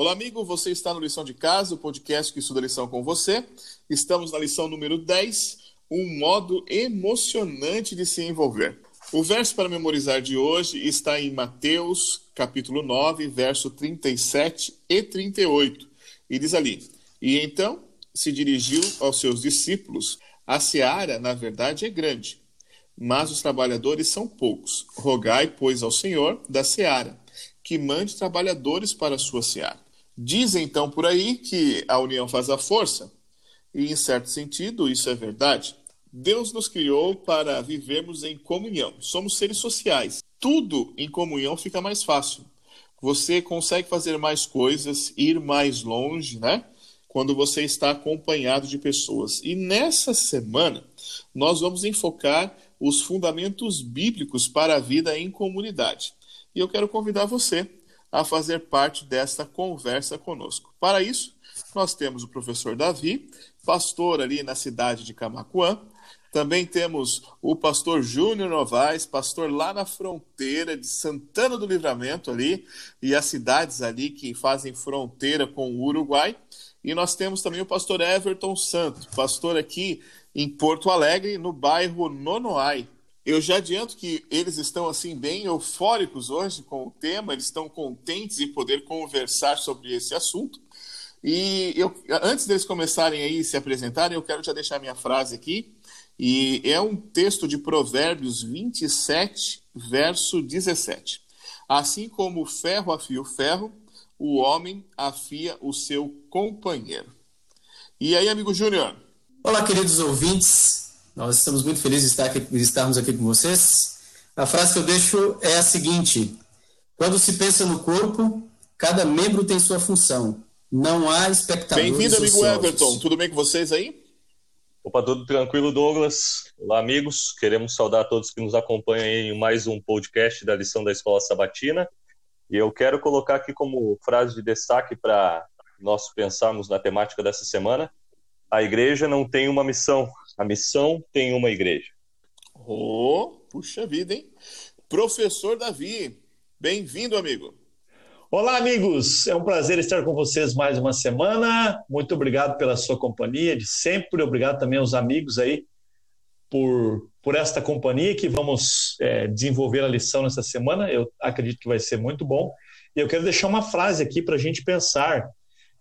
Olá, amigo. Você está no Lição de Casa, o podcast que estuda a lição com você. Estamos na lição número 10, um modo emocionante de se envolver. O verso para memorizar de hoje está em Mateus, capítulo 9, verso 37 e 38. E diz ali: E então se dirigiu aos seus discípulos. A seara, na verdade, é grande, mas os trabalhadores são poucos. Rogai, pois, ao Senhor da seara que mande trabalhadores para a sua seara. Dizem então por aí que a união faz a força, e em certo sentido isso é verdade. Deus nos criou para vivermos em comunhão. Somos seres sociais. Tudo em comunhão fica mais fácil. Você consegue fazer mais coisas, ir mais longe, né? Quando você está acompanhado de pessoas. E nessa semana, nós vamos enfocar os fundamentos bíblicos para a vida em comunidade e eu quero convidar você a fazer parte desta conversa conosco. Para isso, nós temos o professor Davi, pastor ali na cidade de Camacuã. Também temos o pastor Júnior Novaes, pastor lá na fronteira de Santana do Livramento ali, e as cidades ali que fazem fronteira com o Uruguai. E nós temos também o pastor Everton Santo, pastor aqui em Porto Alegre, no bairro Nonoai. Eu já adianto que eles estão assim bem eufóricos hoje com o tema, eles estão contentes em poder conversar sobre esse assunto. E eu, antes deles começarem aí se apresentarem, eu quero já deixar minha frase aqui. E é um texto de Provérbios 27, verso 17. Assim como o ferro afia o ferro, o homem afia o seu companheiro. E aí, amigo Júnior? Olá, queridos ouvintes. Nós estamos muito felizes de, estar aqui, de estarmos aqui com vocês. A frase que eu deixo é a seguinte: Quando se pensa no corpo, cada membro tem sua função. Não há espectadores Bem-vindo, amigo Everton. Tudo bem com vocês aí? Opa, tudo tranquilo, Douglas. Olá, amigos. Queremos saudar todos que nos acompanham em mais um podcast da lição da Escola Sabatina. E eu quero colocar aqui como frase de destaque para nós pensarmos na temática dessa semana: a igreja não tem uma missão, a missão tem uma igreja. Oh, puxa vida, hein? Professor Davi, bem-vindo, amigo. Olá, amigos. É um prazer estar com vocês mais uma semana. Muito obrigado pela sua companhia de sempre. Obrigado também aos amigos aí por, por esta companhia que vamos é, desenvolver a lição nessa semana. Eu acredito que vai ser muito bom. E eu quero deixar uma frase aqui para a gente pensar,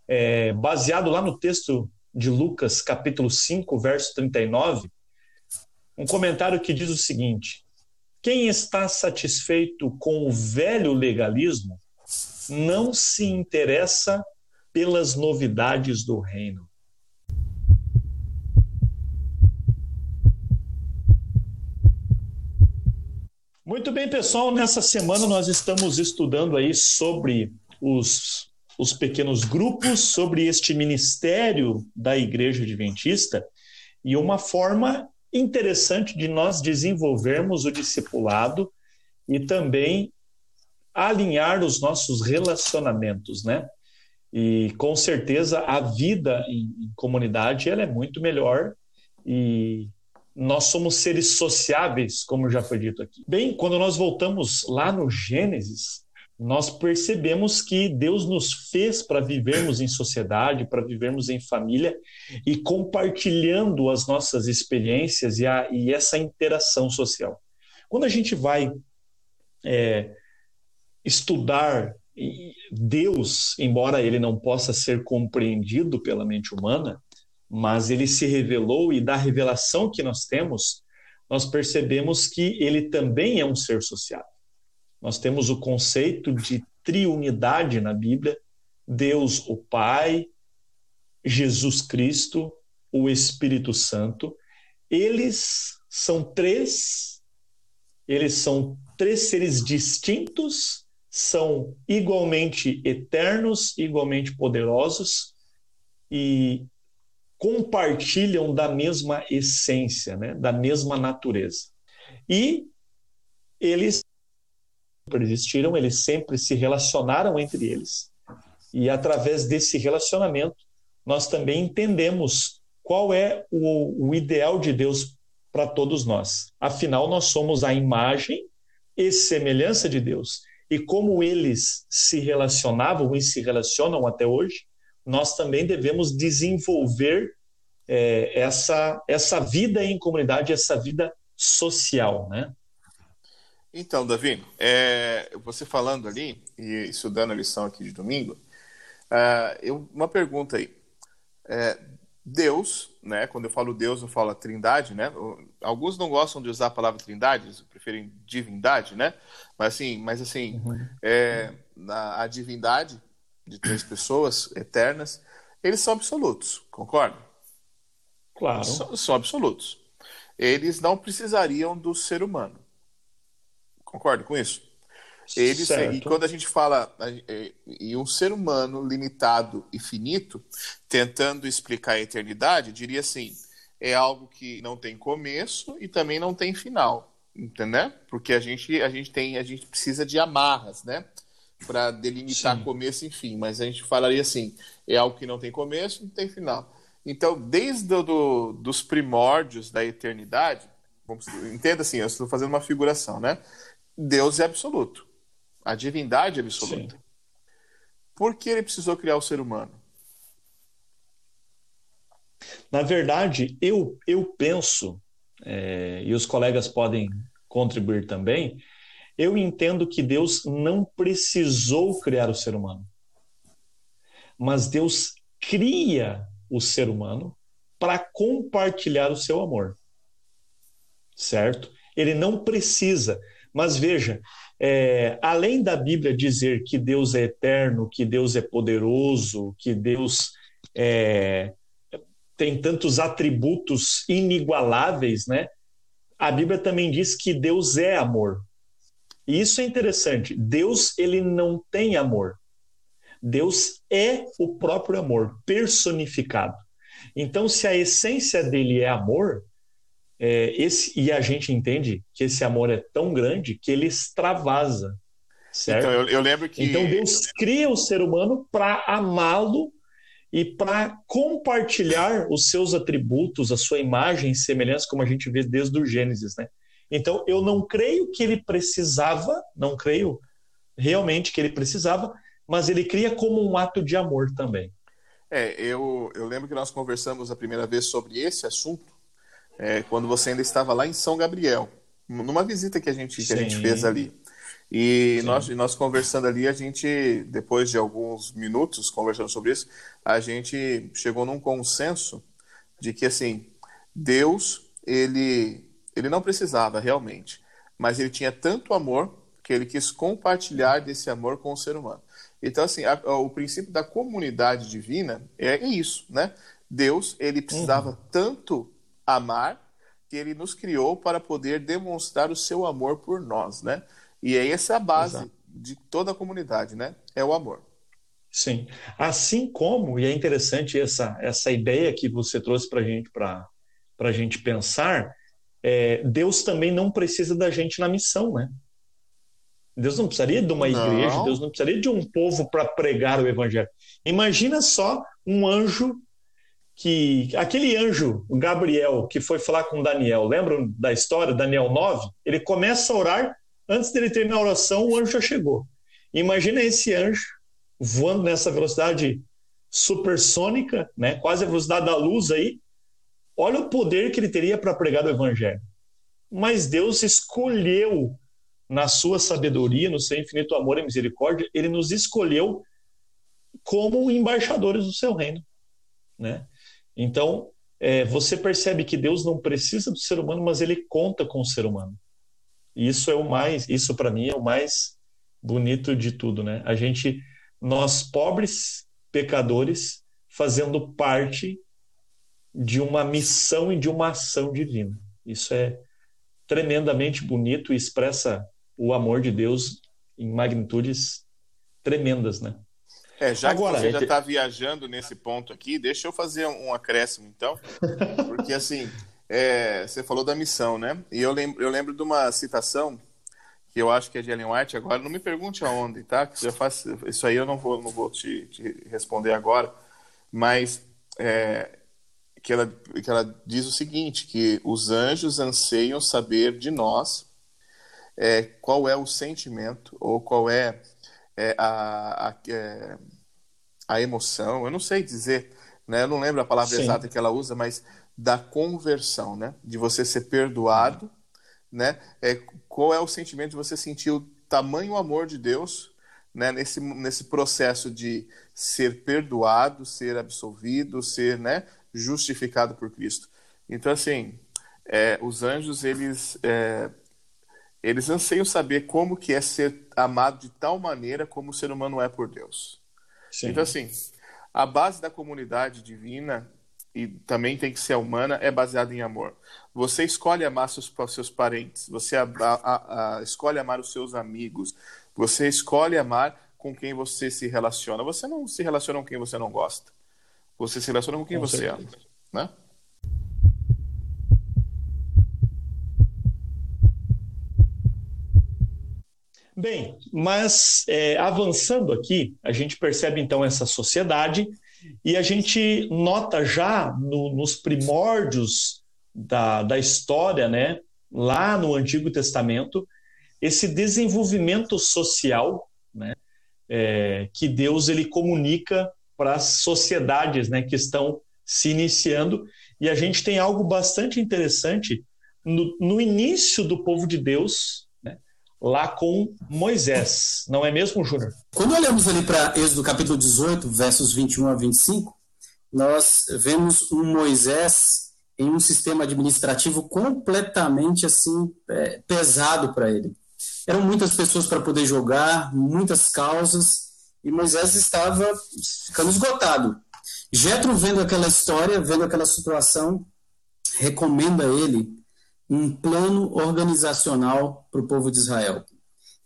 é, baseado lá no texto de Lucas, capítulo 5, verso 39, um comentário que diz o seguinte: Quem está satisfeito com o velho legalismo não se interessa pelas novidades do reino. Muito bem, pessoal, nessa semana nós estamos estudando aí sobre os os pequenos grupos sobre este ministério da Igreja Adventista e uma forma interessante de nós desenvolvermos o discipulado e também alinhar os nossos relacionamentos, né? E com certeza a vida em, comunidade ela é muito melhor e nós somos seres sociáveis, como já foi dito aqui. Bem, quando nós voltamos lá no Gênesis, nós percebemos que Deus nos fez para vivermos em sociedade, para vivermos em família e compartilhando as nossas experiências e, a, e essa interação social. Quando a gente vai é, estudar Deus, embora ele não possa ser compreendido pela mente humana, mas ele se revelou e da revelação que nós temos, nós percebemos que ele também é um ser social. Nós temos o conceito de triunidade na Bíblia: Deus, o Pai, Jesus Cristo, o Espírito Santo. Eles são três, eles são três seres distintos, são igualmente eternos, igualmente poderosos e compartilham da mesma essência, né? da mesma natureza. E eles existiram, eles sempre se relacionaram entre eles. E através desse relacionamento, nós também entendemos qual é o, o ideal de Deus para todos nós. Afinal, nós somos a imagem e semelhança de Deus. e como eles se relacionavam e se relacionam até hoje, nós também devemos desenvolver é, essa, essa vida em comunidade, essa vida social, né? Então, Davi, é, você falando ali e estudando a lição aqui de domingo, uh, eu, uma pergunta aí. É, Deus, né? Quando eu falo Deus, eu falo a Trindade, né? Alguns não gostam de usar a palavra Trindade, preferem divindade, né? Mas assim, mas assim, uhum. é, a, a divindade de três pessoas eternas, eles são absolutos, concorda? Claro. São, são, absolutos. Eles não precisariam do ser humano. Concorda com isso? Certo. e quando a gente fala em um ser humano limitado e finito, tentando explicar a eternidade, diria assim: é algo que não tem começo e também não tem final, entendeu? Porque a gente a gente tem a gente precisa de amarras, né? Para delimitar Sim. começo e fim, mas a gente falaria assim: é algo que não tem começo, não tem final. Então, desde do, dos primórdios da eternidade, vamos, entenda assim, eu estou fazendo uma figuração, né? Deus é absoluto. A divindade é absoluta. Sim. Por que ele precisou criar o ser humano? Na verdade, eu, eu penso, é, e os colegas podem contribuir também, eu entendo que Deus não precisou criar o ser humano. Mas Deus cria o ser humano para compartilhar o seu amor. Certo? Ele não precisa. Mas veja, é, além da Bíblia dizer que Deus é eterno, que Deus é poderoso, que Deus é, tem tantos atributos inigualáveis, né? A Bíblia também diz que Deus é amor. E isso é interessante. Deus ele não tem amor. Deus é o próprio amor personificado. Então, se a essência dele é amor, é, esse, e a gente entende que esse amor é tão grande que ele extravasa. Certo? Então, eu, eu lembro que. Então, Deus cria o ser humano para amá-lo e para compartilhar os seus atributos, a sua imagem e semelhança, como a gente vê desde o Gênesis, né? Então, eu não creio que ele precisava, não creio realmente que ele precisava, mas ele cria como um ato de amor também. É, eu, eu lembro que nós conversamos a primeira vez sobre esse assunto, é, quando você ainda estava lá em São Gabriel, numa visita que a gente, que a gente fez ali. E nós, nós conversando ali, a gente, depois de alguns minutos conversando sobre isso, a gente chegou num consenso de que, assim, Deus, ele, ele não precisava realmente, mas ele tinha tanto amor que ele quis compartilhar desse amor com o ser humano. Então, assim, a, a, o princípio da comunidade divina é, é isso, né? Deus, ele precisava uhum. tanto amar que ele nos criou para poder demonstrar o seu amor por nós, né? E é essa a base Exato. de toda a comunidade, né? É o amor. Sim. Assim como, e é interessante essa, essa ideia que você trouxe para gente, para a gente pensar, é, Deus também não precisa da gente na missão, né? Deus não precisaria de uma não. igreja, Deus não precisaria de um povo para pregar o evangelho. Imagina só um anjo que aquele anjo, o Gabriel, que foi falar com Daniel, lembram da história, Daniel 9? Ele começa a orar, antes dele terminar a oração, o anjo já chegou. Imagina esse anjo voando nessa velocidade supersônica, né? quase a velocidade da luz aí. Olha o poder que ele teria para pregar o evangelho. Mas Deus escolheu na sua sabedoria, no seu infinito amor e misericórdia, ele nos escolheu como embaixadores do seu reino, né? Então, é, você percebe que Deus não precisa do ser humano, mas ele conta com o ser humano. E isso é o mais, isso para mim é o mais bonito de tudo, né? A gente, nós pobres pecadores, fazendo parte de uma missão e de uma ação divina. Isso é tremendamente bonito e expressa o amor de Deus em magnitudes tremendas, né? É, já Agora, que você já está viajando nesse ponto aqui, deixa eu fazer um acréscimo, então, porque assim, é, você falou da missão, né? E eu lembro, eu lembro de uma citação que eu acho que é de Ellen White agora, não me pergunte aonde, tá? Que já faz, isso aí eu não vou, não vou te, te responder agora, mas é, que, ela, que ela diz o seguinte, que os anjos anseiam saber de nós é, qual é o sentimento ou qual é, é a, a, é, a, emoção, eu não sei dizer, né? eu não lembro a palavra Sim. exata que ela usa, mas da conversão, né? de você ser perdoado, né? é, qual é o sentimento de você sentir o tamanho amor de Deus né? nesse, nesse processo de ser perdoado, ser absolvido, ser né? justificado por Cristo. Então, assim, é, os anjos, eles, é, eles anseiam saber como que é ser amado de tal maneira como o ser humano é por Deus. Sim. Então, assim, a base da comunidade divina, e também tem que ser humana, é baseada em amor. Você escolhe amar seus, seus parentes, você a, a, a, escolhe amar os seus amigos, você escolhe amar com quem você se relaciona. Você não se relaciona com quem você não gosta. Você se relaciona com quem com você certeza. ama. Né? Bem, mas é, avançando aqui, a gente percebe então essa sociedade e a gente nota já no, nos primórdios da, da história, né, lá no Antigo Testamento, esse desenvolvimento social, né, é, que Deus ele comunica para as sociedades, né, que estão se iniciando. E a gente tem algo bastante interessante no, no início do povo de Deus, lá com Moisés, não é mesmo, Júnior? Quando olhamos ali para Êxodo capítulo 18, versos 21 a 25, nós vemos um Moisés em um sistema administrativo completamente assim é, pesado para ele. Eram muitas pessoas para poder jogar, muitas causas, e Moisés estava ficando esgotado. Jetro vendo aquela história, vendo aquela situação, recomenda a ele um plano organizacional para o povo de Israel.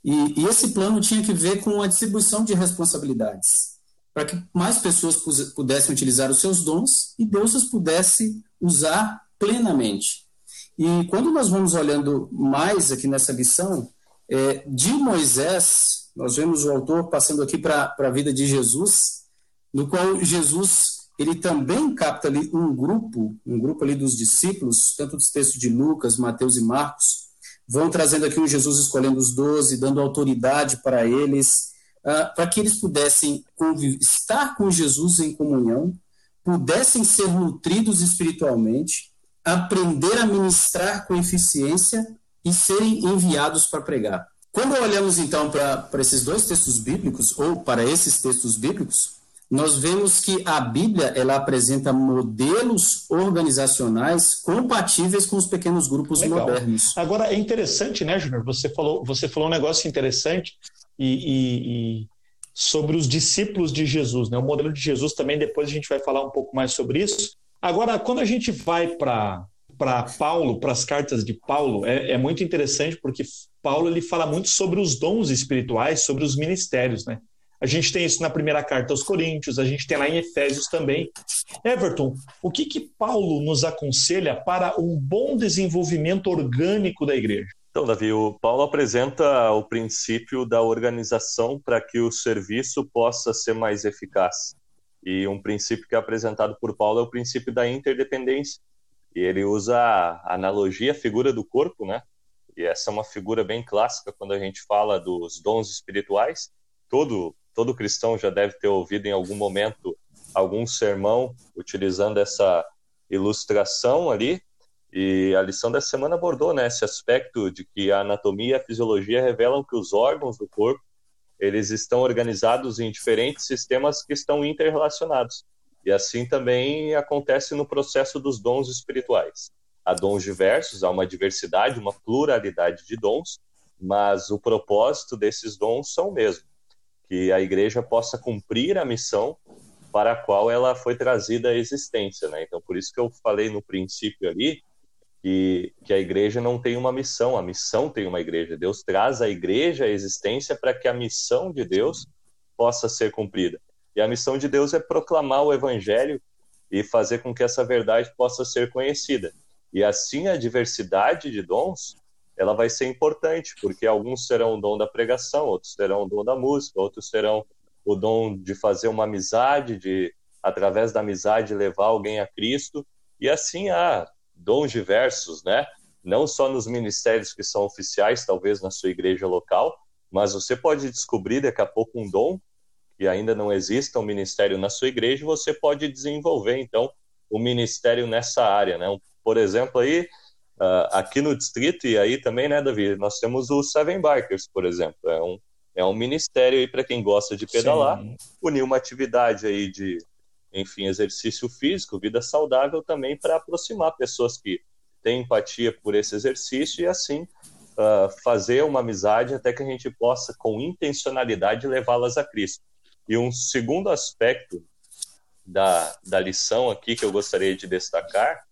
E, e, esse plano tinha que ver com a distribuição de responsabilidades, para que mais pessoas pudessem utilizar os seus dons e Deus os pudesse usar plenamente. E quando nós vamos olhando mais aqui nessa lição, é, de Moisés, nós vemos o autor passando aqui para a vida de Jesus, no qual Jesus ele também capta ali um grupo, um grupo ali dos discípulos, tanto dos textos de Lucas, Mateus e Marcos, vão trazendo aqui um Jesus escolhendo os doze, dando autoridade para eles, uh, para que eles pudessem estar com Jesus em comunhão, pudessem ser nutridos espiritualmente, aprender a ministrar com eficiência e serem enviados para pregar. Quando olhamos então para esses dois textos bíblicos, ou para esses textos bíblicos, nós vemos que a Bíblia ela apresenta modelos organizacionais compatíveis com os pequenos grupos Legal. modernos. Agora é interessante, né, Júnior? Você falou, você falou um negócio interessante e, e, e, sobre os discípulos de Jesus, né? O modelo de Jesus também. Depois a gente vai falar um pouco mais sobre isso. Agora, quando a gente vai para para Paulo, para as cartas de Paulo, é, é, muito interessante porque Paulo ele fala muito sobre os dons espirituais, sobre os ministérios, né? A gente tem isso na primeira carta aos Coríntios, a gente tem lá em Efésios também. Everton, o que, que Paulo nos aconselha para um bom desenvolvimento orgânico da igreja? Então, Davi, o Paulo apresenta o princípio da organização para que o serviço possa ser mais eficaz. E um princípio que é apresentado por Paulo é o princípio da interdependência. E ele usa a analogia, a figura do corpo, né? E essa é uma figura bem clássica quando a gente fala dos dons espirituais. Todo todo cristão já deve ter ouvido em algum momento algum sermão utilizando essa ilustração ali. E a lição dessa semana abordou né, esse aspecto de que a anatomia e a fisiologia revelam que os órgãos do corpo eles estão organizados em diferentes sistemas que estão interrelacionados. E assim também acontece no processo dos dons espirituais. Há dons diversos, há uma diversidade, uma pluralidade de dons, mas o propósito desses dons são o mesmo que a igreja possa cumprir a missão para a qual ela foi trazida à existência, né? Então, por isso que eu falei no princípio ali que, que a igreja não tem uma missão, a missão tem uma igreja. Deus traz a igreja à existência para que a missão de Deus possa ser cumprida. E a missão de Deus é proclamar o evangelho e fazer com que essa verdade possa ser conhecida. E assim a diversidade de dons ela vai ser importante, porque alguns terão o dom da pregação, outros terão o dom da música, outros terão o dom de fazer uma amizade, de através da amizade levar alguém a Cristo, e assim há dons diversos, né? não só nos ministérios que são oficiais, talvez na sua igreja local, mas você pode descobrir daqui a pouco um dom que ainda não exista um ministério na sua igreja, você pode desenvolver então o um ministério nessa área, né? Por exemplo, aí uh, aqui no distrito e aí também, né, Davi, nós temos o Seven Bikers, por exemplo, é um é um ministério aí para quem gosta de pedalar, Sim. unir uma atividade aí de, enfim, exercício físico, vida saudável também para aproximar pessoas que têm empatia por esse exercício e assim uh, fazer uma amizade até que a gente possa, com intencionalidade, levá-las a Cristo. E um segundo aspecto da, da lição aqui que eu gostaria de destacar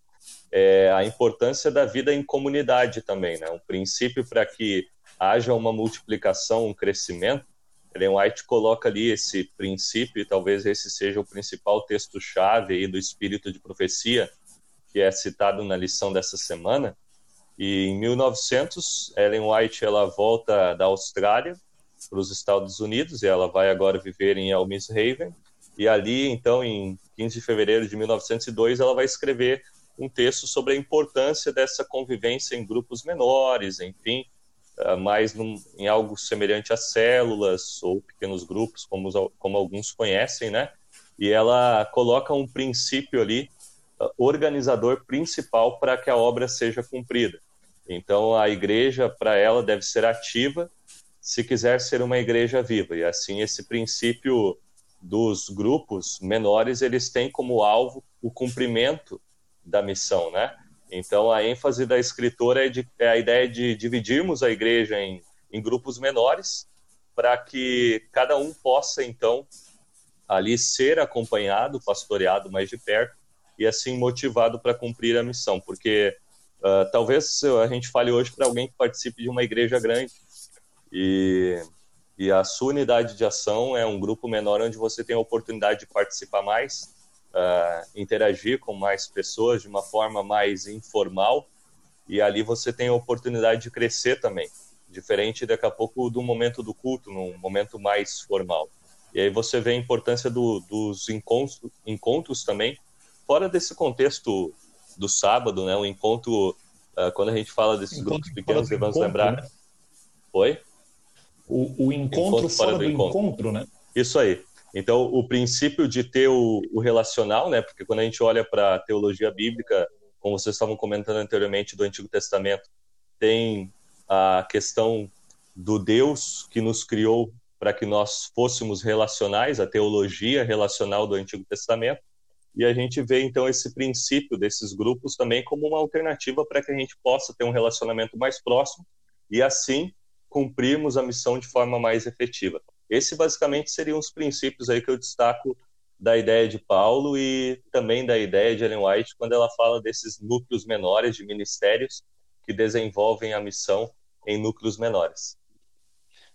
é a importância da vida em comunidade também, né? Um princípio para que haja uma multiplicação, um crescimento. Ellen White coloca ali esse princípio, e talvez esse seja o principal texto-chave do espírito de profecia, que é citado na lição dessa semana. E em 1900, Ellen White ela volta da Austrália para os Estados Unidos e ela vai agora viver em Elmshaven. E ali, então, em 15 de fevereiro de 1902, ela vai escrever um texto sobre a importância dessa convivência em grupos menores, enfim, ah, mais num, em algo semelhante a células ou pequenos grupos, como, como alguns conhecem, né? E ela coloca um princípio ali uh, organizador principal para que a obra seja cumprida. Então, a igreja, para ela, deve ser ativa se quiser ser uma igreja viva. E assim, esse princípio dos grupos menores, eles têm como alvo o cumprimento da missão, né? Então, a ênfase da escritora é, de, é a ideia de dividirmos a igreja em, em grupos menores, para que cada um possa, então, ali ser acompanhado, pastoreado mais de perto e assim motivado para cumprir a missão, porque uh, talvez a gente fale hoje para alguém que participe de uma igreja grande e, e a sua unidade de ação é um grupo menor onde você tem a oportunidade de participar mais, uh, interagir com mais pessoas de uma forma mais informal e ali você tem a oportunidade de crescer também, diferente daqui a pouco do momento do culto, num momento mais formal. E aí você vê a importância do, dos encontros, encontros também, fora desse contexto do sábado, né? O encontro, uh, quando a gente fala desses encontro grupos pequenos, vamos lembrar. Né? Oi? O, o encontro, encontro fora, fora do, do encontro. encontro, né? Isso aí. Então, o princípio de ter o, o relacional, né? Porque quando a gente olha para a teologia bíblica, como vocês estavam comentando anteriormente do Antigo Testamento, tem a questão do Deus que nos criou para que nós fôssemos relacionais, a teologia relacional do Antigo Testamento, e a gente vê então esse princípio desses grupos também como uma alternativa para que a gente possa ter um relacionamento mais próximo e assim cumprirmos a missão de forma mais efetiva. Esse basicamente seriam os princípios aí que eu destaco da ideia de Paulo e também da ideia de Ellen White quando ela fala desses núcleos menores de ministérios que desenvolvem a missão em núcleos menores.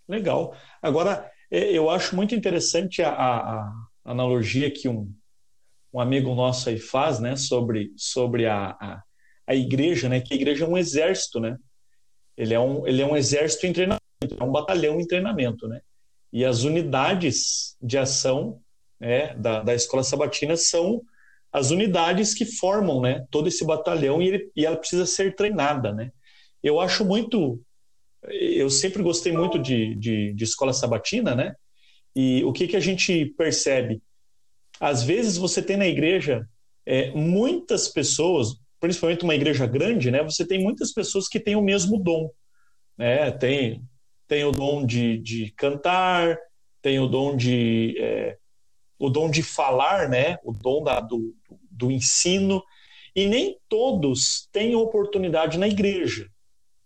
Legal. Agora, é, eu acho muito interessante a, a, analogia que um, um amigo nosso aí faz, né, sobre, sobre a, a, a, igreja, né, que a igreja é um exército, né? Ele é um, ele é um exército em treinamento, é um batalhão em treinamento, né? E as unidades de ação né, da, da escola sabatina são as unidades que formam né, todo esse batalhão e, ele, e ela precisa ser treinada. Né? Eu acho muito. Eu sempre gostei muito de, de, de escola sabatina, né? E o que, que a gente percebe? Às vezes você tem na igreja é, muitas pessoas, principalmente uma igreja grande, né? Você tem muitas pessoas que têm o mesmo dom. Né? Tem tem o dom de, de cantar, tem o dom de é, o dom de falar, né? O dom da, do, do ensino e nem todos têm oportunidade na igreja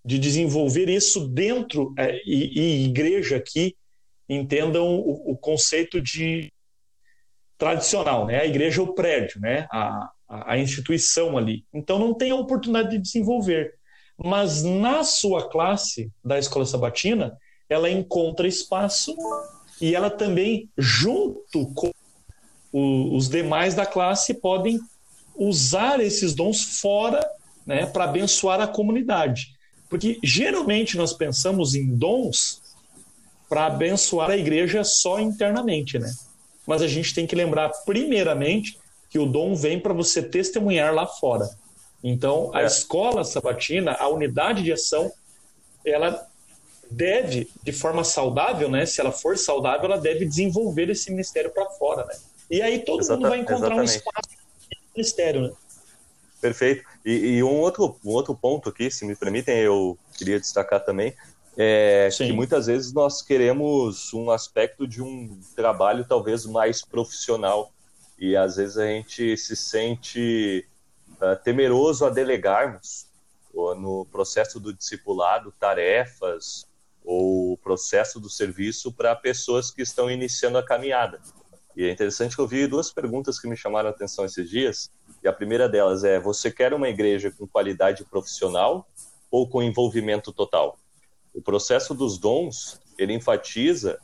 de desenvolver isso dentro é, e, e, igreja que entendam o, o, conceito de tradicional, né? A igreja é o prédio, né? A, a, a instituição ali. Então não tem a oportunidade de desenvolver mas na sua classe da escola sabatina, ela encontra espaço e ela também, junto com os demais da classe, podem usar esses dons fora né, para abençoar a comunidade. Porque geralmente nós pensamos em dons para abençoar a igreja só internamente, né? Mas a gente tem que lembrar, primeiramente, que o dom vem para você testemunhar lá fora. Então, a é. escola sabatina, a unidade de ação, ela deve, de forma saudável, né? Se ela for saudável, ela deve desenvolver esse ministério para fora, né? E aí todo Exata, mundo vai encontrar exatamente. um espaço no ministério, né? Perfeito. E, e, um, outro, um outro ponto aqui, se me permitem, eu queria destacar também, é Sim. que muitas vezes nós queremos um aspecto de um trabalho talvez mais profissional e às vezes a gente se sente temeroso a delegarmos no processo do discipulado tarefas ou processo do serviço para pessoas que estão iniciando a caminhada. E é interessante que eu vi duas perguntas que me chamaram a atenção esses dias. E a primeira delas é: você quer uma igreja com qualidade profissional ou com envolvimento total? O processo dos dons, ele enfatiza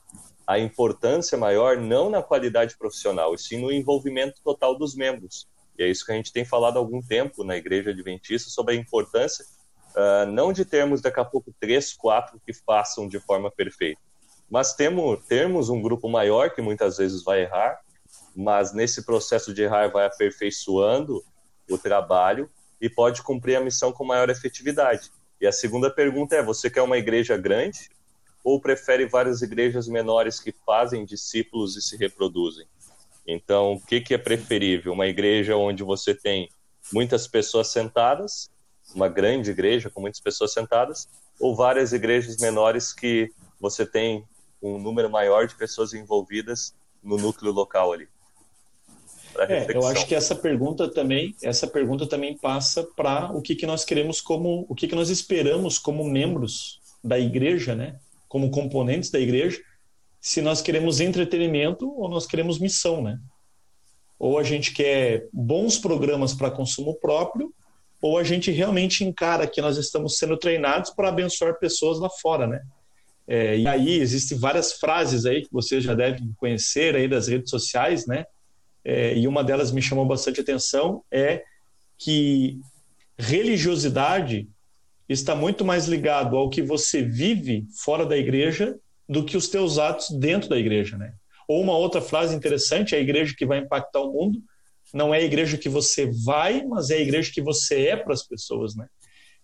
a importância maior não na qualidade profissional, e sim no envolvimento total dos membros. E é isso que a gente tem falado há algum tempo na Igreja Adventista sobre a importância uh, não de termos daqui a pouco três, quatro que façam de forma perfeita, mas temos, termos um grupo maior que muitas vezes vai errar, mas nesse processo de errar vai aperfeiçoando o trabalho e pode cumprir a missão com maior efetividade. E a segunda pergunta é: você quer uma igreja grande ou prefere várias igrejas menores que fazem discípulos e se reproduzem? Então, o que, que é preferível? Uma igreja onde você tem muitas pessoas sentadas, uma grande igreja com muitas pessoas sentadas, ou várias igrejas menores que você tem um número maior de pessoas envolvidas no núcleo local ali? É, eu acho que essa pergunta também, essa pergunta também passa para o que, que nós queremos como, o que, que nós esperamos como membros da igreja, né? Como componentes da igreja, se nós queremos entretenimento ou nós queremos missão, né? Ou a gente quer bons programas para consumo próprio, ou a gente realmente encara que nós estamos sendo treinados para abençoar pessoas lá fora, né? É, e aí existem várias frases aí que vocês já devem conhecer aí das redes sociais, né? é, e uma delas me chamou bastante atenção, é que religiosidade está muito mais ligado ao que você vive fora da igreja do que os teus atos dentro da igreja, né? Ou uma outra frase interessante, a igreja que vai impactar o mundo não é a igreja que você vai, mas é a igreja que você é para as pessoas, né?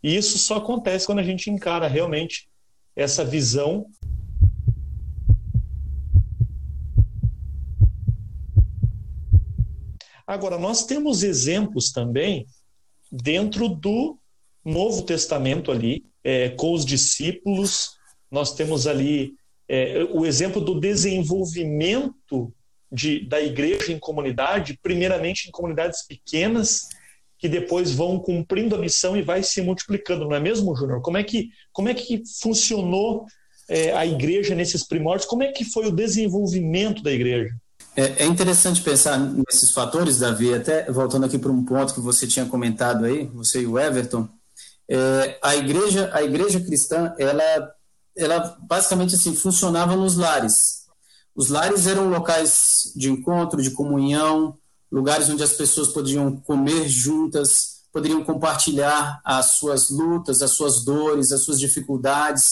E isso só acontece quando a gente encara realmente essa visão Agora, nós temos exemplos também dentro do Novo Testamento ali, é, com os discípulos, nós temos ali é, o exemplo do desenvolvimento de, da igreja em comunidade, primeiramente em comunidades pequenas, que depois vão cumprindo a missão e vai se multiplicando, não é mesmo, Júnior? Como é que, como é que funcionou é, a igreja nesses primórdios? Como é que foi o desenvolvimento da igreja? É, é, interessante pensar nesses fatores, Davi, até voltando aqui para um ponto que você tinha comentado aí, você e o Everton. É, a igreja, a igreja cristã, ela, ela basicamente assim funcionava nos lares. Os lares eram locais de encontro, de comunhão, lugares onde as pessoas podiam comer juntas, poderiam compartilhar as suas lutas, as suas dores, as suas dificuldades.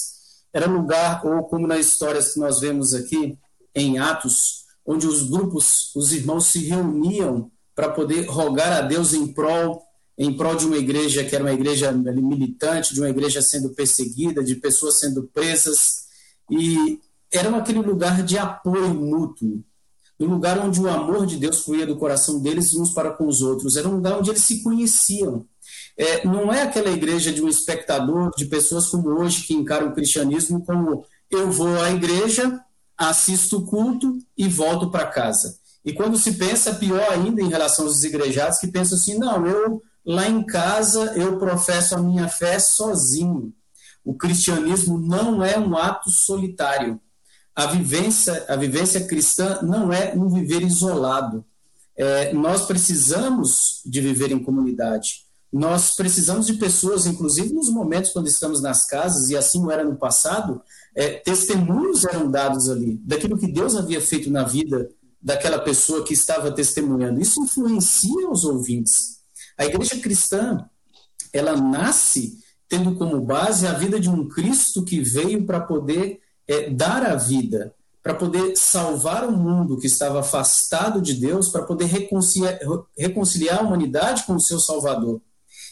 Era lugar, ou como nas histórias que nós vemos aqui em Atos, onde os grupos, os irmãos se reuniam para poder rogar a Deus em prol em prol de uma igreja que era uma igreja militante, de uma igreja sendo perseguida, de pessoas sendo presas, e era aquele lugar de apoio mútuo, um lugar onde o amor de Deus fluía do coração deles uns para com os outros, era um lugar onde eles se conheciam. É, não é aquela igreja de um espectador, de pessoas como hoje que encaram o cristianismo como eu vou à igreja, assisto o culto e volto para casa. E quando se pensa, pior ainda em relação aos desigrejados, que pensam assim: não, eu lá em casa eu professo a minha fé sozinho. O cristianismo não é um ato solitário. A vivência, a vivência cristã não é um viver isolado. É, nós precisamos de viver em comunidade. Nós precisamos de pessoas, inclusive nos momentos quando estamos nas casas, e assim era no passado, é, testemunhos eram dados ali, daquilo que Deus havia feito na vida daquela pessoa que estava testemunhando. Isso influencia os ouvintes. A igreja cristã, ela nasce tendo como base a vida de um Cristo que veio para poder é, dar a vida, para poder salvar o mundo que estava afastado de Deus, para poder reconciliar, reconciliar a humanidade com o seu Salvador.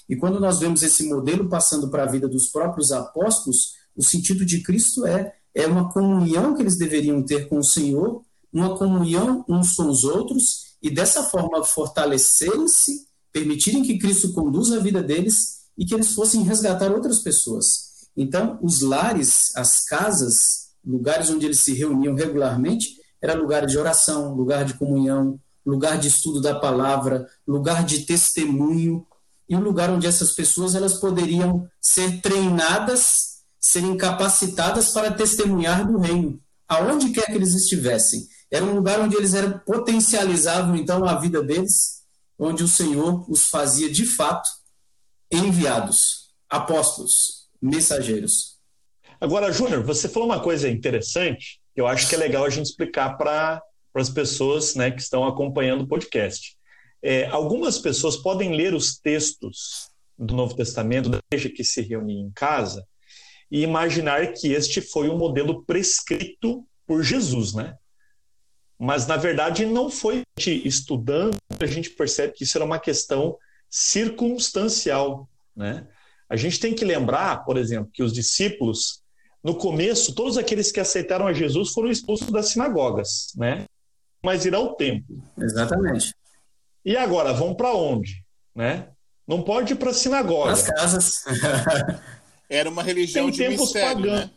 E quando nós vemos esse modelo passando para a vida dos próprios apóstolos, o sentido de Cristo é é uma comunhão que eles deveriam ter com o Senhor, uma comunhão uns com os outros e dessa forma fortalecerem-se, permitirem que Cristo conduza a vida deles e que eles fossem resgatar outras pessoas. Então, os lares, as casas, lugares onde eles se reuniam regularmente, era lugar de oração, lugar de comunhão, lugar de estudo da palavra, lugar de testemunho e um lugar onde essas pessoas elas poderiam ser treinadas, serem capacitadas para testemunhar do reino, aonde quer que eles estivessem. Era um lugar onde eles eram potencializavam então a vida deles, onde o Senhor os fazia de fato enviados, apóstolos, mensageiros. Agora, Júnior, você falou uma coisa interessante que eu acho que é legal a gente explicar para as pessoas né, que estão acompanhando o podcast. É, algumas pessoas podem ler os textos do Novo Testamento, da igreja que se reunia em casa, e imaginar que este foi um modelo prescrito por Jesus, né? Mas, na verdade, não foi estudando, a gente percebe que isso era uma questão circunstancial, né? A gente tem que lembrar, por exemplo, que os discípulos, no começo, todos aqueles que aceitaram a Jesus foram expulsos das sinagogas, né? Mas ir ao templo. Exatamente. E agora, vão para onde? Né? Não pode ir para a sinagoga. Nas casas. Era uma religião Tem de mistério, pagando. né?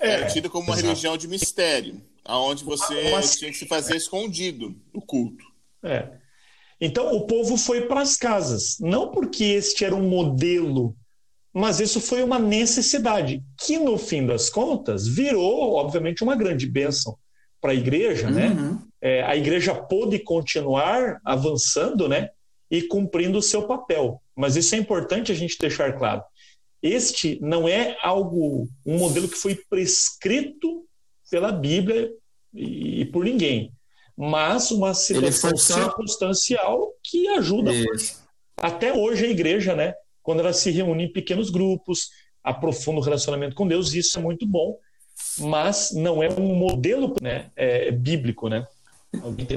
É, Era tida como uma exato. religião de mistério, aonde você Mas... tinha que se fazer escondido o culto. É. Então o povo foi para as casas, não porque este era um modelo, mas isso foi uma necessidade, que no fim das contas virou, obviamente, uma grande bênção para a igreja, né? uhum. né? É, a igreja pôde continuar avançando, né? E cumprindo o seu papel. Mas isso é importante a gente deixar claro. Este não é algo, um modelo que foi prescrito pela Bíblia e, por ninguém mas uma situação circunstancial que ajuda Isso. até hoje a igreja, né? Quando ela se reúne em pequenos grupos, aprofunda o relacionamento com Deus, isso é muito bom, mas não é um modelo né, é, bíblico, né?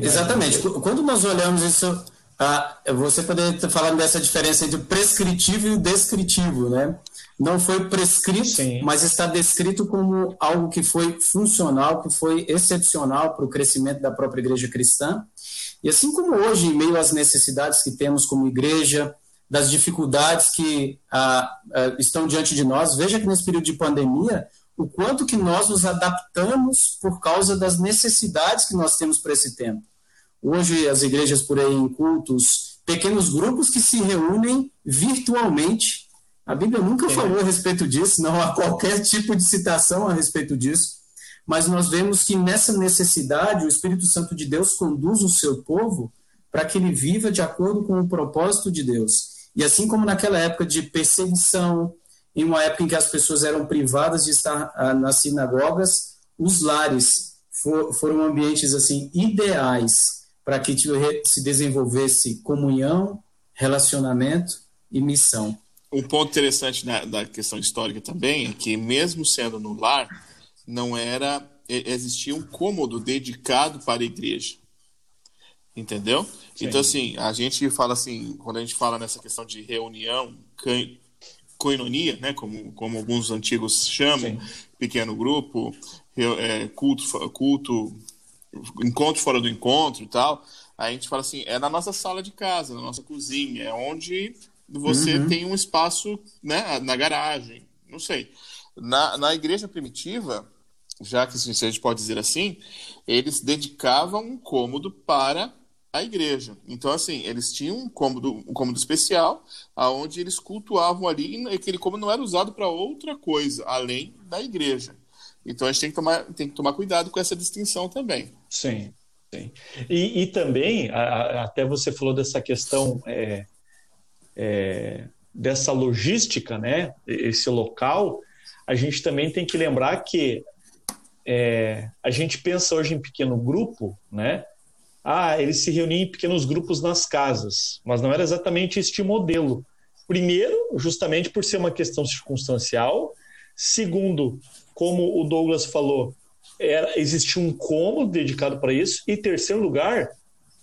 Exatamente. Quando nós olhamos isso, ah, você poderia estar falando dessa diferença entre o prescritivo e o descritivo, né? não foi prescrito, Sim. mas está descrito como algo que foi funcional, que foi excepcional para o crescimento da própria igreja cristã. E assim como hoje, em meio às necessidades que temos como igreja, das dificuldades que ah, ah, estão diante de nós, veja que nesse período de pandemia, o quanto que nós nos adaptamos por causa das necessidades que nós temos para esse tempo. Hoje, as igrejas por aí em cultos, pequenos grupos que se reúnem virtualmente. A Bíblia nunca falou a respeito disso, não há qualquer tipo de citação a respeito disso, mas nós vemos que nessa necessidade o Espírito Santo de Deus conduz o seu povo para que ele viva de acordo com o propósito de Deus. E assim como naquela época de perseguição, em uma época em que as pessoas eram privadas de estar ah, nas sinagogas, os lares foram ambientes assim ideais para que se desenvolvesse comunhão, relacionamento e missão. Um ponto interessante da, da questão histórica também é que, mesmo sendo no lar, não era existia um cômodo dedicado para a igreja. Entendeu? Sim. Então, assim, a gente fala assim, quando a gente fala nessa questão de reunião, coinonia, né, como, como alguns antigos chamam, Sim. pequeno grupo, é, culto, culto, encontro fora do encontro e tal, a gente fala assim, é na nossa sala de casa, na nossa cozinha, é onde você uhum. tem um espaço né, na garagem, não sei. Na, na igreja primitiva, já que a gente pode dizer assim, eles dedicavam um cômodo para a igreja. Então, assim, eles tinham um cômodo, um cômodo especial, aonde eles cultuavam ali, e aquele cômodo não era usado para outra coisa, além da igreja. Então, a gente tem que tomar, tem que tomar cuidado com essa distinção também. Sim, sim. E, e também, a, a, até você falou dessa questão é, é, dessa logística, né, esse local, a gente também tem que lembrar que é, a gente pensa hoje em pequeno grupo, né? Ah, eles se reuniam em pequenos grupos nas casas, mas não era exatamente este modelo. Primeiro, justamente por ser uma questão circunstancial. Segundo, como o Douglas falou, era, existia um cômodo dedicado para isso. E terceiro lugar,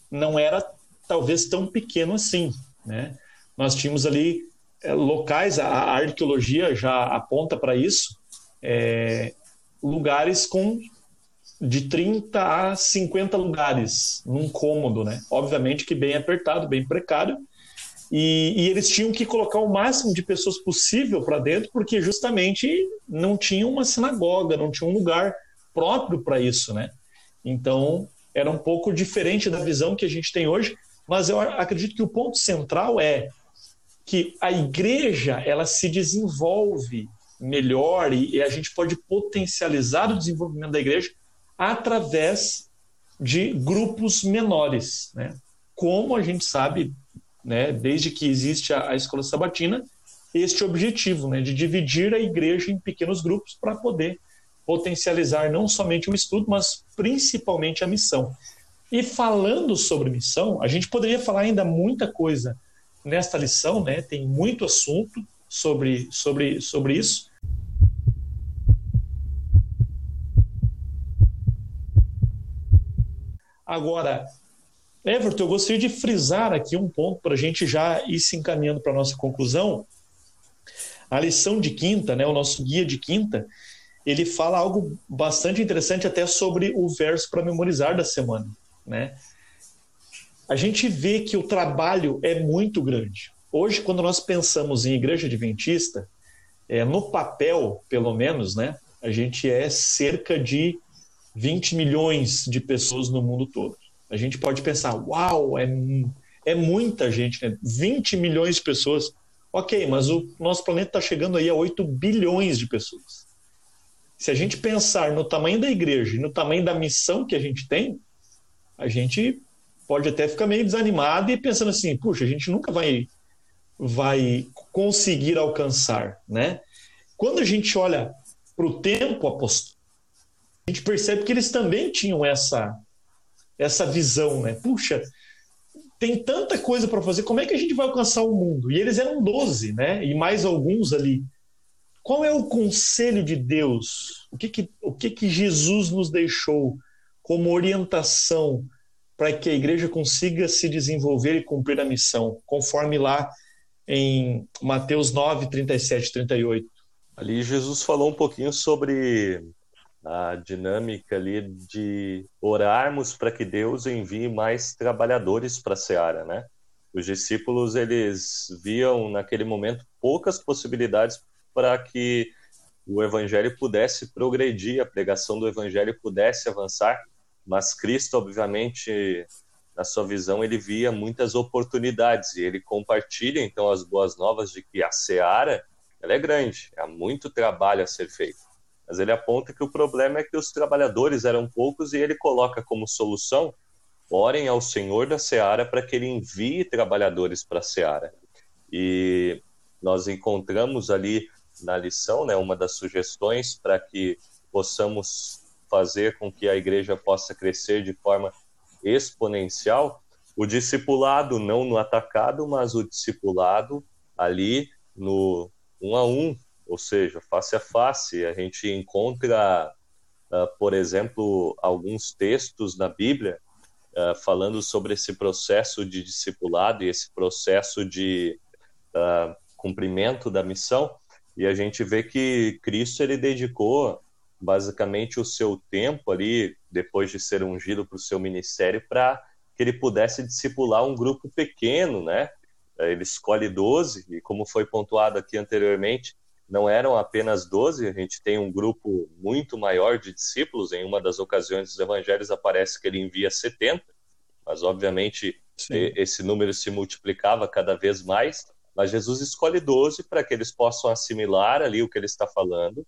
não era talvez tão pequeno assim, né? nós tínhamos ali é, locais, a, a, arqueologia já aponta para isso, é, lugares com de 30 a 50 lugares num cômodo, né? Obviamente que bem apertado, bem precário, e, e, eles tinham que colocar o máximo de pessoas possível para dentro, porque justamente não tinha uma sinagoga, não tinha um lugar próprio para isso, né? Então era um pouco diferente da visão que a gente tem hoje, mas eu acredito que o ponto central é que a igreja ela se desenvolve melhor e, e a gente pode potencializar o desenvolvimento da igreja através de grupos menores, né? Como a gente sabe né, desde que existe a, a escola sabatina, este objetivo, né, de dividir a igreja em pequenos grupos para poder potencializar não somente o estudo, mas principalmente a missão. E falando sobre missão, a gente poderia falar ainda muita coisa nesta lição, né? Tem muito assunto sobre, sobre, sobre isso. Agora, Everton, eu gostaria de frisar aqui um ponto para a gente já ir se encaminhando para a nossa conclusão. A lição de quinta, né, o nosso guia de quinta, ele fala algo bastante interessante até sobre o verso para memorizar da semana. Né? A gente vê que o trabalho é muito grande. Hoje, quando nós pensamos em igreja adventista, é, no papel, pelo menos, né, a gente é cerca de 20 milhões de pessoas no mundo todo. A gente pode pensar, uau, é, é muita gente, né? 20 milhões de pessoas. Ok, mas o nosso planeta está chegando aí a 8 bilhões de pessoas. Se a gente pensar no tamanho da igreja e no tamanho da missão que a gente tem, a gente pode até ficar meio desanimado e pensando assim, puxa, a gente nunca vai, vai conseguir alcançar, né? Quando a gente olha para o tempo apostólico, a gente percebe que eles também tinham essa essa visão, né? Puxa, tem tanta coisa para fazer, como é que a gente vai alcançar o mundo? E eles eram 12, né? E mais alguns ali. Qual é o conselho de Deus? O que que, o que, que Jesus nos deixou como orientação para que a igreja consiga se desenvolver e cumprir a missão, conforme lá em Mateus 9, 37 e 38? Ali Jesus falou um pouquinho sobre a dinâmica ali de orarmos para que Deus envie mais trabalhadores para a seara, né? Os discípulos eles viam naquele momento poucas possibilidades para que o evangelho pudesse progredir, a pregação do evangelho pudesse avançar, mas Cristo, obviamente, na sua visão, ele via muitas oportunidades e ele compartilha então as boas novas de que a seara ela é grande, há muito trabalho a ser feito mas ele aponta que o problema é que os trabalhadores eram poucos e ele coloca como solução: orem ao Senhor da seara para que ele envie trabalhadores para a seara. E nós encontramos ali na lição, né, uma das sugestões para que possamos fazer com que a igreja possa crescer de forma exponencial, o discipulado não no atacado, mas o discipulado ali no um a um, ou seja, face a face. A gente encontra, uh, por exemplo, alguns textos na Bíblia uh, falando sobre esse processo de discipulado e esse processo de uh, cumprimento da missão. E a gente vê que Cristo ele dedicou basicamente o seu tempo ali, depois de ser ungido para o seu ministério, para que ele pudesse discipular um grupo pequeno, né? Ele escolhe 12, e como foi pontuado aqui anteriormente, não eram apenas 12, a gente tem um grupo muito maior de discípulos. Em uma das ocasiões dos evangelhos aparece que ele envia 70, mas obviamente Sim. esse número se multiplicava cada vez mais. Mas Jesus escolhe 12 para que eles possam assimilar ali o que ele está falando.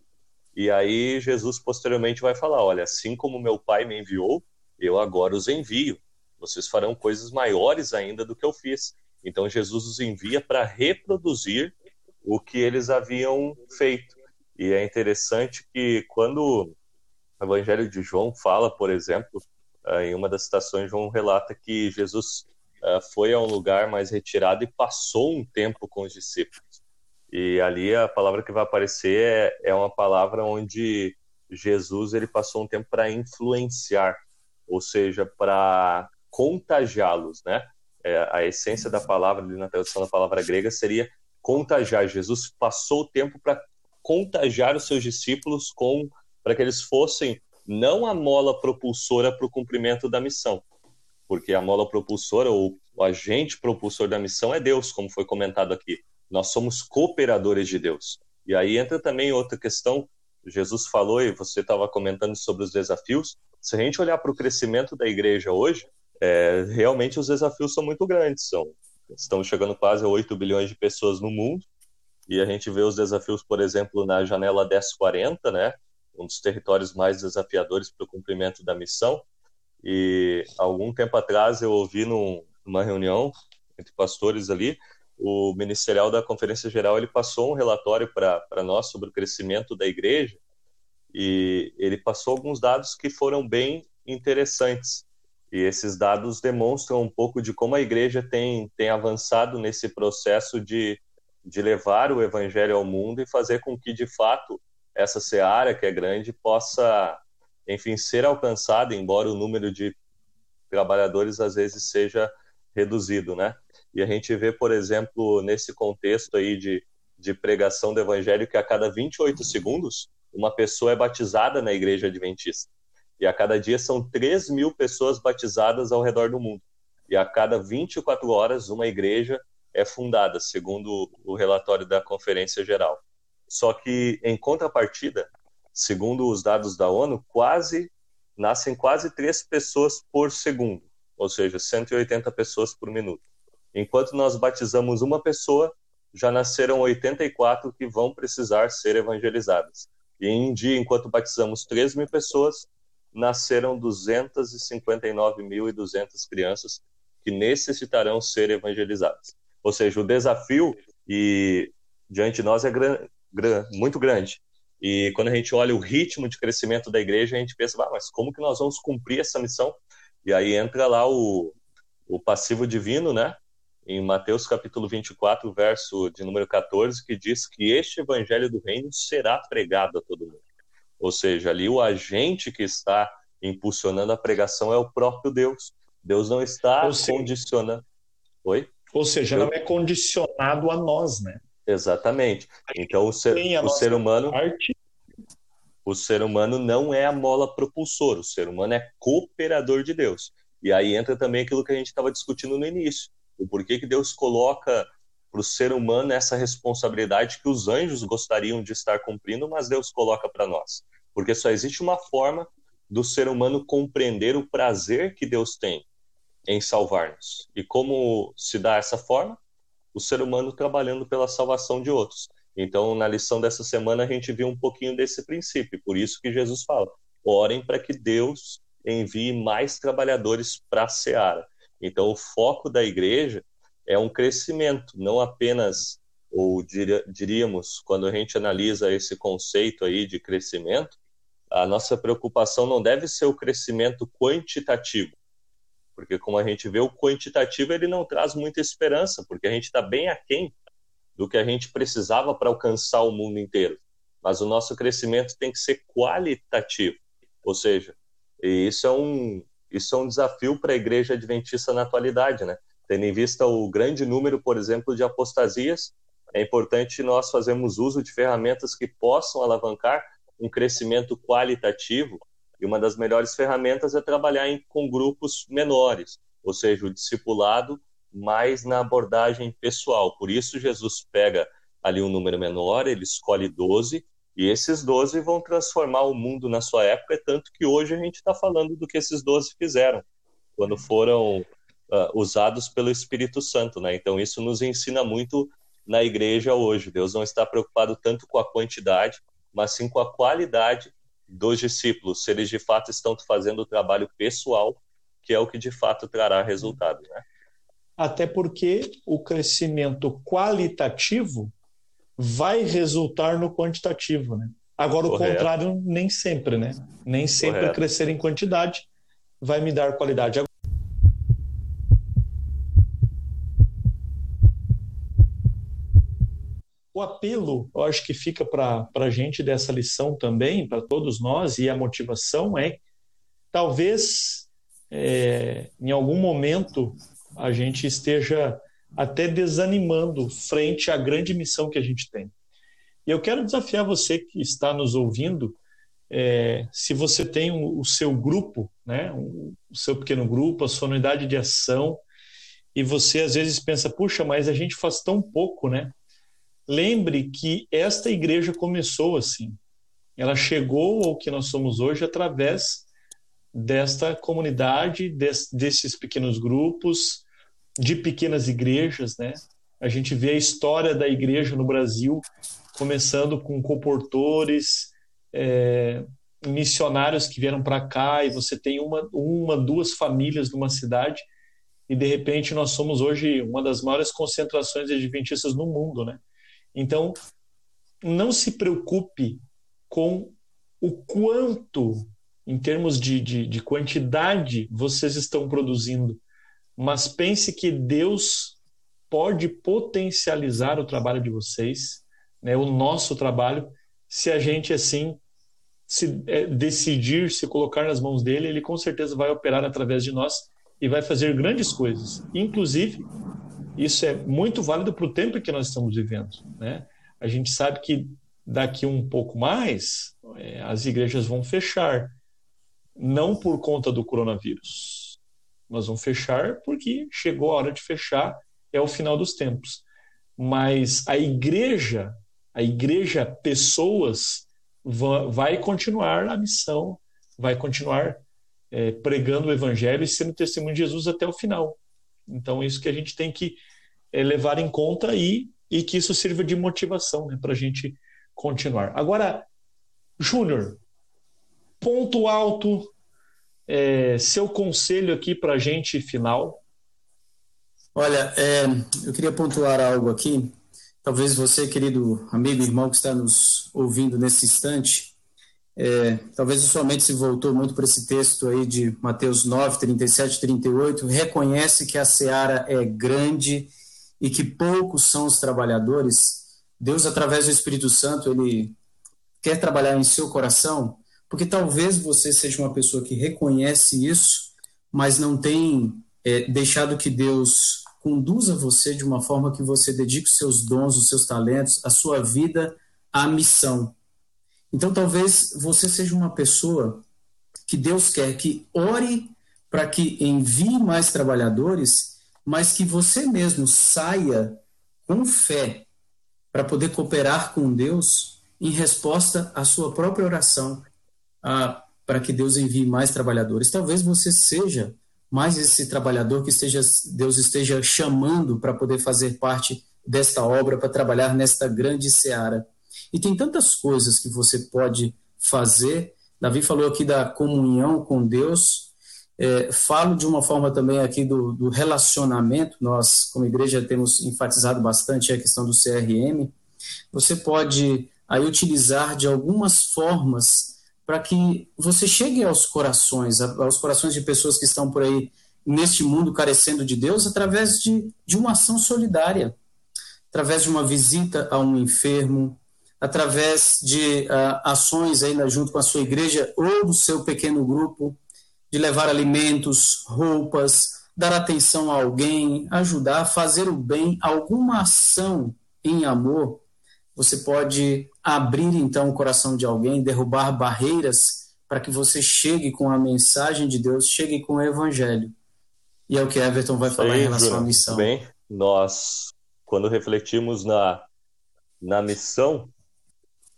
E aí Jesus posteriormente vai falar: olha, assim como meu pai me enviou, eu agora os envio. Vocês farão coisas maiores ainda do que eu fiz. Então Jesus os envia para reproduzir o que eles haviam feito. E é interessante que quando o Evangelho de João fala, por exemplo, eh, em uma das citações, João relata que Jesus eh, foi a um lugar mais retirado e passou um tempo com os discípulos. E ali a palavra que vai aparecer é, é uma palavra onde Jesus ele passou um tempo para influenciar, ou seja, para contagiá-los, né? é, a essência da palavra, ali na tradução da palavra grega, seria contagiar. Jesus passou o tempo para contagiar os seus discípulos com para que eles fossem não a mola propulsora para o cumprimento da missão, porque a mola propulsora ou o agente propulsor da missão é Deus, como foi comentado aqui. Nós somos cooperadores de Deus. E aí entra também outra questão. Jesus falou e você estava comentando sobre os desafios. Se a gente olhar para o crescimento da igreja hoje, é, realmente os desafios são muito grandes. São, estamos chegando quase a 8 bilhões de pessoas no mundo. E a gente vê os desafios, por exemplo, na janela 1040, né? um dos territórios mais desafiadores para o cumprimento da missão. E algum tempo atrás eu ouvi num, numa reunião entre pastores ali, o ministerial da Conferência Geral ele passou um relatório para nós sobre o crescimento da igreja e ele passou alguns dados que foram bem interessantes. E esses dados demonstram um pouco de como a igreja tem, tem avançado nesse processo de, de levar o evangelho ao mundo e fazer com que, de fato, essa seara, que é grande, possa, enfim, ser alcançada, embora o número de trabalhadores às vezes seja reduzido, né? E a gente vê, por exemplo, nesse contexto aí de, de pregação do evangelho, que a cada 28 segundos uma pessoa é batizada na igreja adventista. E a cada dia são 3 mil pessoas batizadas ao redor do mundo. E a cada 24 horas uma igreja é fundada, segundo o relatório da Conferência Geral. Só que, em contrapartida, segundo os dados da ONU, quase nascem quase três pessoas por segundo, ou seja, 180 pessoas por minuto. Enquanto nós batizamos uma pessoa, já nasceram 84 que vão precisar ser evangelizadas. E em um dia, enquanto batizamos 3 mil pessoas, nasceram 259.200 crianças que necessitarão ser evangelizadas. Ou seja, o desafio e diante de nós é muito grande. E quando a gente olha o ritmo de crescimento da igreja, a gente pensa, ah, mas como que nós vamos cumprir essa missão? E aí entra lá o, o passivo divino, né? Em Mateus capítulo 24, verso de número 14, que diz que este evangelho do reino será pregado a todo mundo. Ou seja, ali o agente que está impulsionando a pregação é o próprio Deus. Deus não está condicionando. Oi? Ou seja, não é condicionado a nós, né? Exatamente. Então o ser, o ser humano o ser humano não é a mola propulsora, o ser humano é cooperador de Deus. E aí entra também aquilo que a gente estava discutindo no início, o porquê que Deus coloca para o ser humano essa responsabilidade que os anjos gostariam de estar cumprindo, mas Deus coloca para nós. Porque só existe uma forma do ser humano compreender o prazer que Deus tem em salvar-nos. E como se dá essa forma? o ser humano trabalhando pela salvação de outros. Então, na lição dessa semana, a gente viu um pouquinho desse princípio, por isso que Jesus fala: orem para que Deus envie mais trabalhadores para a seara. Então, o foco da igreja é um crescimento, não apenas, ou diríamos, quando a gente analisa esse conceito aí de crescimento, a nossa preocupação não deve ser o crescimento quantitativo, porque como a gente vê, o quantitativo ele não traz muita esperança, porque a gente está bem aquém do que a gente precisava para alcançar o mundo inteiro. Mas o nosso crescimento tem que ser qualitativo, ou seja, isso é um isso é um desafio para a igreja adventista na atualidade, né? Tendo em vista o grande número, por exemplo, de apostasias, é importante nós fazermos uso de ferramentas que possam alavancar um crescimento qualitativo e uma das melhores ferramentas é trabalhar em, com grupos menores, ou seja, o discipulado mais na abordagem pessoal. Por isso, Jesus pega ali um número menor, ele escolhe 12, e esses 12 vão transformar o mundo na sua época, tanto que hoje a gente está falando do que esses 12 fizeram, quando foram uh, usados pelo Espírito Santo. Né? Então, isso nos ensina muito na igreja hoje. Deus não está preocupado tanto com a quantidade, mas sim com a qualidade dos discípulos, se eles de fato estão fazendo o trabalho pessoal, que é o que de fato trará resultado. Né? Até porque o crescimento qualitativo vai resultar no quantitativo, né? Agora, Correto. o contrário, nem sempre, né? Nem sempre Correto. crescer em quantidade vai me dar qualidade. O apelo, eu acho que fica para a gente dessa lição também, para todos nós, e a motivação é talvez é, em algum momento a gente esteja até desanimando frente à grande missão que a gente tem. E eu quero desafiar você que está nos ouvindo, é, se você tem o, o seu grupo, né, o, o seu pequeno grupo, a sua unidade de ação, e você às vezes pensa, puxa, mas a gente faz tão pouco, né? Lembre que esta igreja começou assim. Ela chegou ao que nós somos hoje através desta comunidade, des, desses pequenos grupos, de pequenas igrejas, né? A gente vê a história da igreja no Brasil começando com comportores, é, missionários que vieram para cá e você tem uma, uma, duas famílias numa cidade e de repente nós somos hoje uma das maiores concentrações de adventistas no mundo, né? Então, não se preocupe com o quanto, em termos de, de, de quantidade, vocês estão produzindo, mas pense que Deus pode potencializar o trabalho de vocês, né, o nosso trabalho, se a gente assim se é, decidir se colocar nas mãos dele, ele com certeza vai operar através de nós e vai fazer grandes coisas. Inclusive, isso é muito válido para o tempo que nós estamos vivendo. Né? A gente sabe que daqui um pouco mais é, as igrejas vão fechar, não por conta do coronavírus, mas vão fechar porque chegou a hora de fechar, é o final dos tempos. Mas a igreja, a igreja, pessoas, vai continuar a missão, vai continuar é, pregando o evangelho e sendo testemunho de Jesus até o final. Então, isso que a gente tem que é, levar em conta e, e que isso sirva de motivação né, para a gente continuar. Agora, Júnior, ponto alto, é, seu conselho aqui para a gente final. Olha, é, eu queria pontuar algo aqui. Talvez você, querido amigo irmão que está nos ouvindo nesse instante, é, talvez a sua mente se voltou muito para esse texto aí de Mateus 9, 37 38, reconhece que a seara é grande e que poucos são os trabalhadores. Deus, através do Espírito Santo, ele quer trabalhar em seu coração, porque talvez você seja uma pessoa que reconhece isso, mas não tem é, deixado que Deus conduza você de uma forma que você dedique os seus dons, os seus talentos, a sua vida à missão. Então, talvez você seja uma pessoa que Deus quer que ore para que envie mais trabalhadores, mas que você mesmo saia com fé para poder cooperar com Deus em resposta à sua própria oração para que Deus envie mais trabalhadores. Talvez você seja mais esse trabalhador que esteja, Deus esteja chamando para poder fazer parte desta obra, para trabalhar nesta grande seara. E tem tantas coisas que você pode fazer. Davi falou aqui da comunhão com Deus. É, falo de uma forma também aqui do, do, relacionamento. Nós, como igreja, temos enfatizado bastante a questão do CRM. Você pode aí utilizar de algumas formas para que você chegue aos corações, aos corações de pessoas que estão por aí neste mundo carecendo de Deus, através de, de uma ação solidária, através de uma visita a um enfermo, através de uh, ações ainda junto com a sua igreja ou do seu pequeno grupo, de levar alimentos, roupas, dar atenção a alguém, ajudar, fazer o bem, alguma ação em amor, você pode abrir então o coração de alguém, derrubar barreiras para que você chegue com a mensagem de Deus, chegue com o evangelho. E é o que Everton vai falar em relação Bruno, à missão. Bem, nós, quando refletimos na, na missão,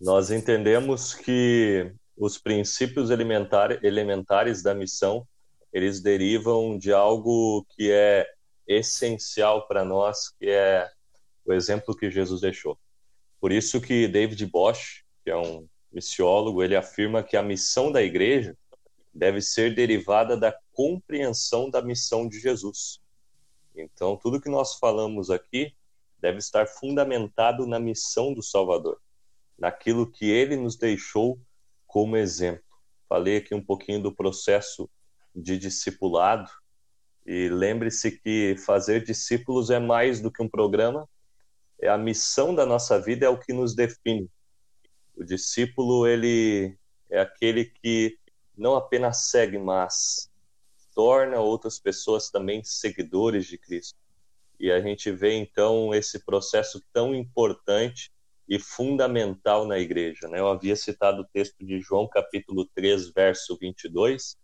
nós entendemos que os princípios elementar, elementares da missão eles derivam de algo que é essencial para nós, que é o exemplo que Jesus deixou. Por isso que David Bosch, que é um missiólogo, ele afirma que a missão da igreja deve ser derivada da compreensão da missão de Jesus. Então, tudo que nós falamos aqui deve estar fundamentado na missão do Salvador naquilo que ele nos deixou como exemplo. Falei aqui um pouquinho do processo de discipulado e lembre-se que fazer discípulos é mais do que um programa, é a missão da nossa vida é o que nos define. O discípulo ele é aquele que não apenas segue, mas torna outras pessoas também seguidores de Cristo. E a gente vê então esse processo tão importante e fundamental na igreja. Né? Eu havia citado o texto de João, capítulo 3, verso 22,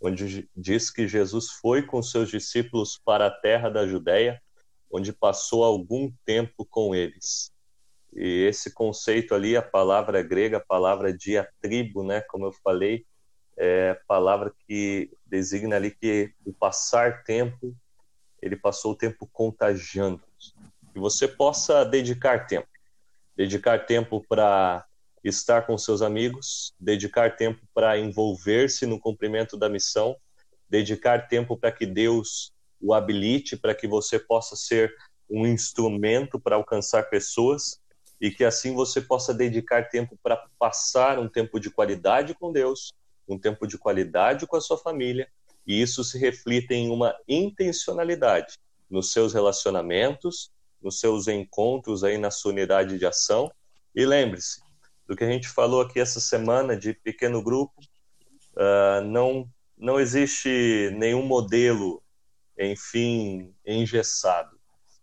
onde diz que Jesus foi com seus discípulos para a terra da Judéia, onde passou algum tempo com eles. E esse conceito ali, a palavra grega, a palavra diatribo, né, como eu falei, é a palavra que designa ali que o passar tempo, ele passou o tempo contagiando. Que você possa dedicar tempo dedicar tempo para estar com seus amigos, dedicar tempo para envolver-se no cumprimento da missão, dedicar tempo para que Deus o habilite, para que você possa ser um instrumento para alcançar pessoas e que assim você possa dedicar tempo para passar um tempo de qualidade com Deus, um tempo de qualidade com a sua família, e isso se reflita em uma intencionalidade nos seus relacionamentos, nos seus encontros aí na sua unidade de ação. E lembre-se do que a gente falou aqui essa semana de pequeno grupo, uh, não, não existe nenhum modelo, enfim, engessado.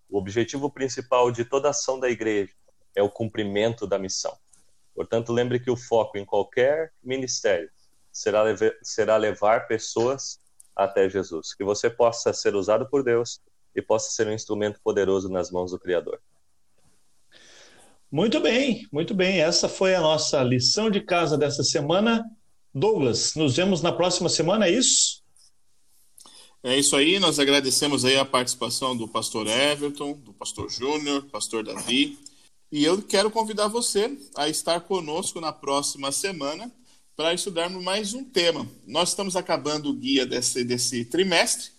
O objetivo principal de toda ação da igreja é o cumprimento da missão. Portanto, lembre que o foco em qualquer ministério será, será levar pessoas até Jesus. Que você possa ser usado por Deus e possa ser um instrumento poderoso nas mãos do Criador. Muito bem, muito bem. Essa foi a nossa lição de casa dessa semana. Douglas, nos vemos na próxima semana, é isso? É isso aí, nós agradecemos aí a participação do pastor Everton, do pastor Júnior, pastor Davi, e eu quero convidar você a estar conosco na próxima semana para estudarmos mais um tema. Nós estamos acabando o guia desse, desse trimestre,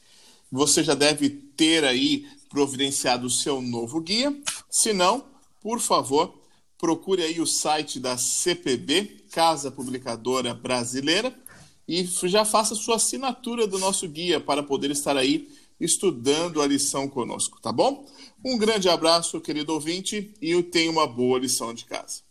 você já deve ter aí providenciado o seu novo guia. Se não, por favor, procure aí o site da CPB, Casa Publicadora Brasileira, e já faça sua assinatura do nosso guia para poder estar aí estudando a lição conosco, tá bom? Um grande abraço, querido ouvinte, e tenha uma boa lição de casa.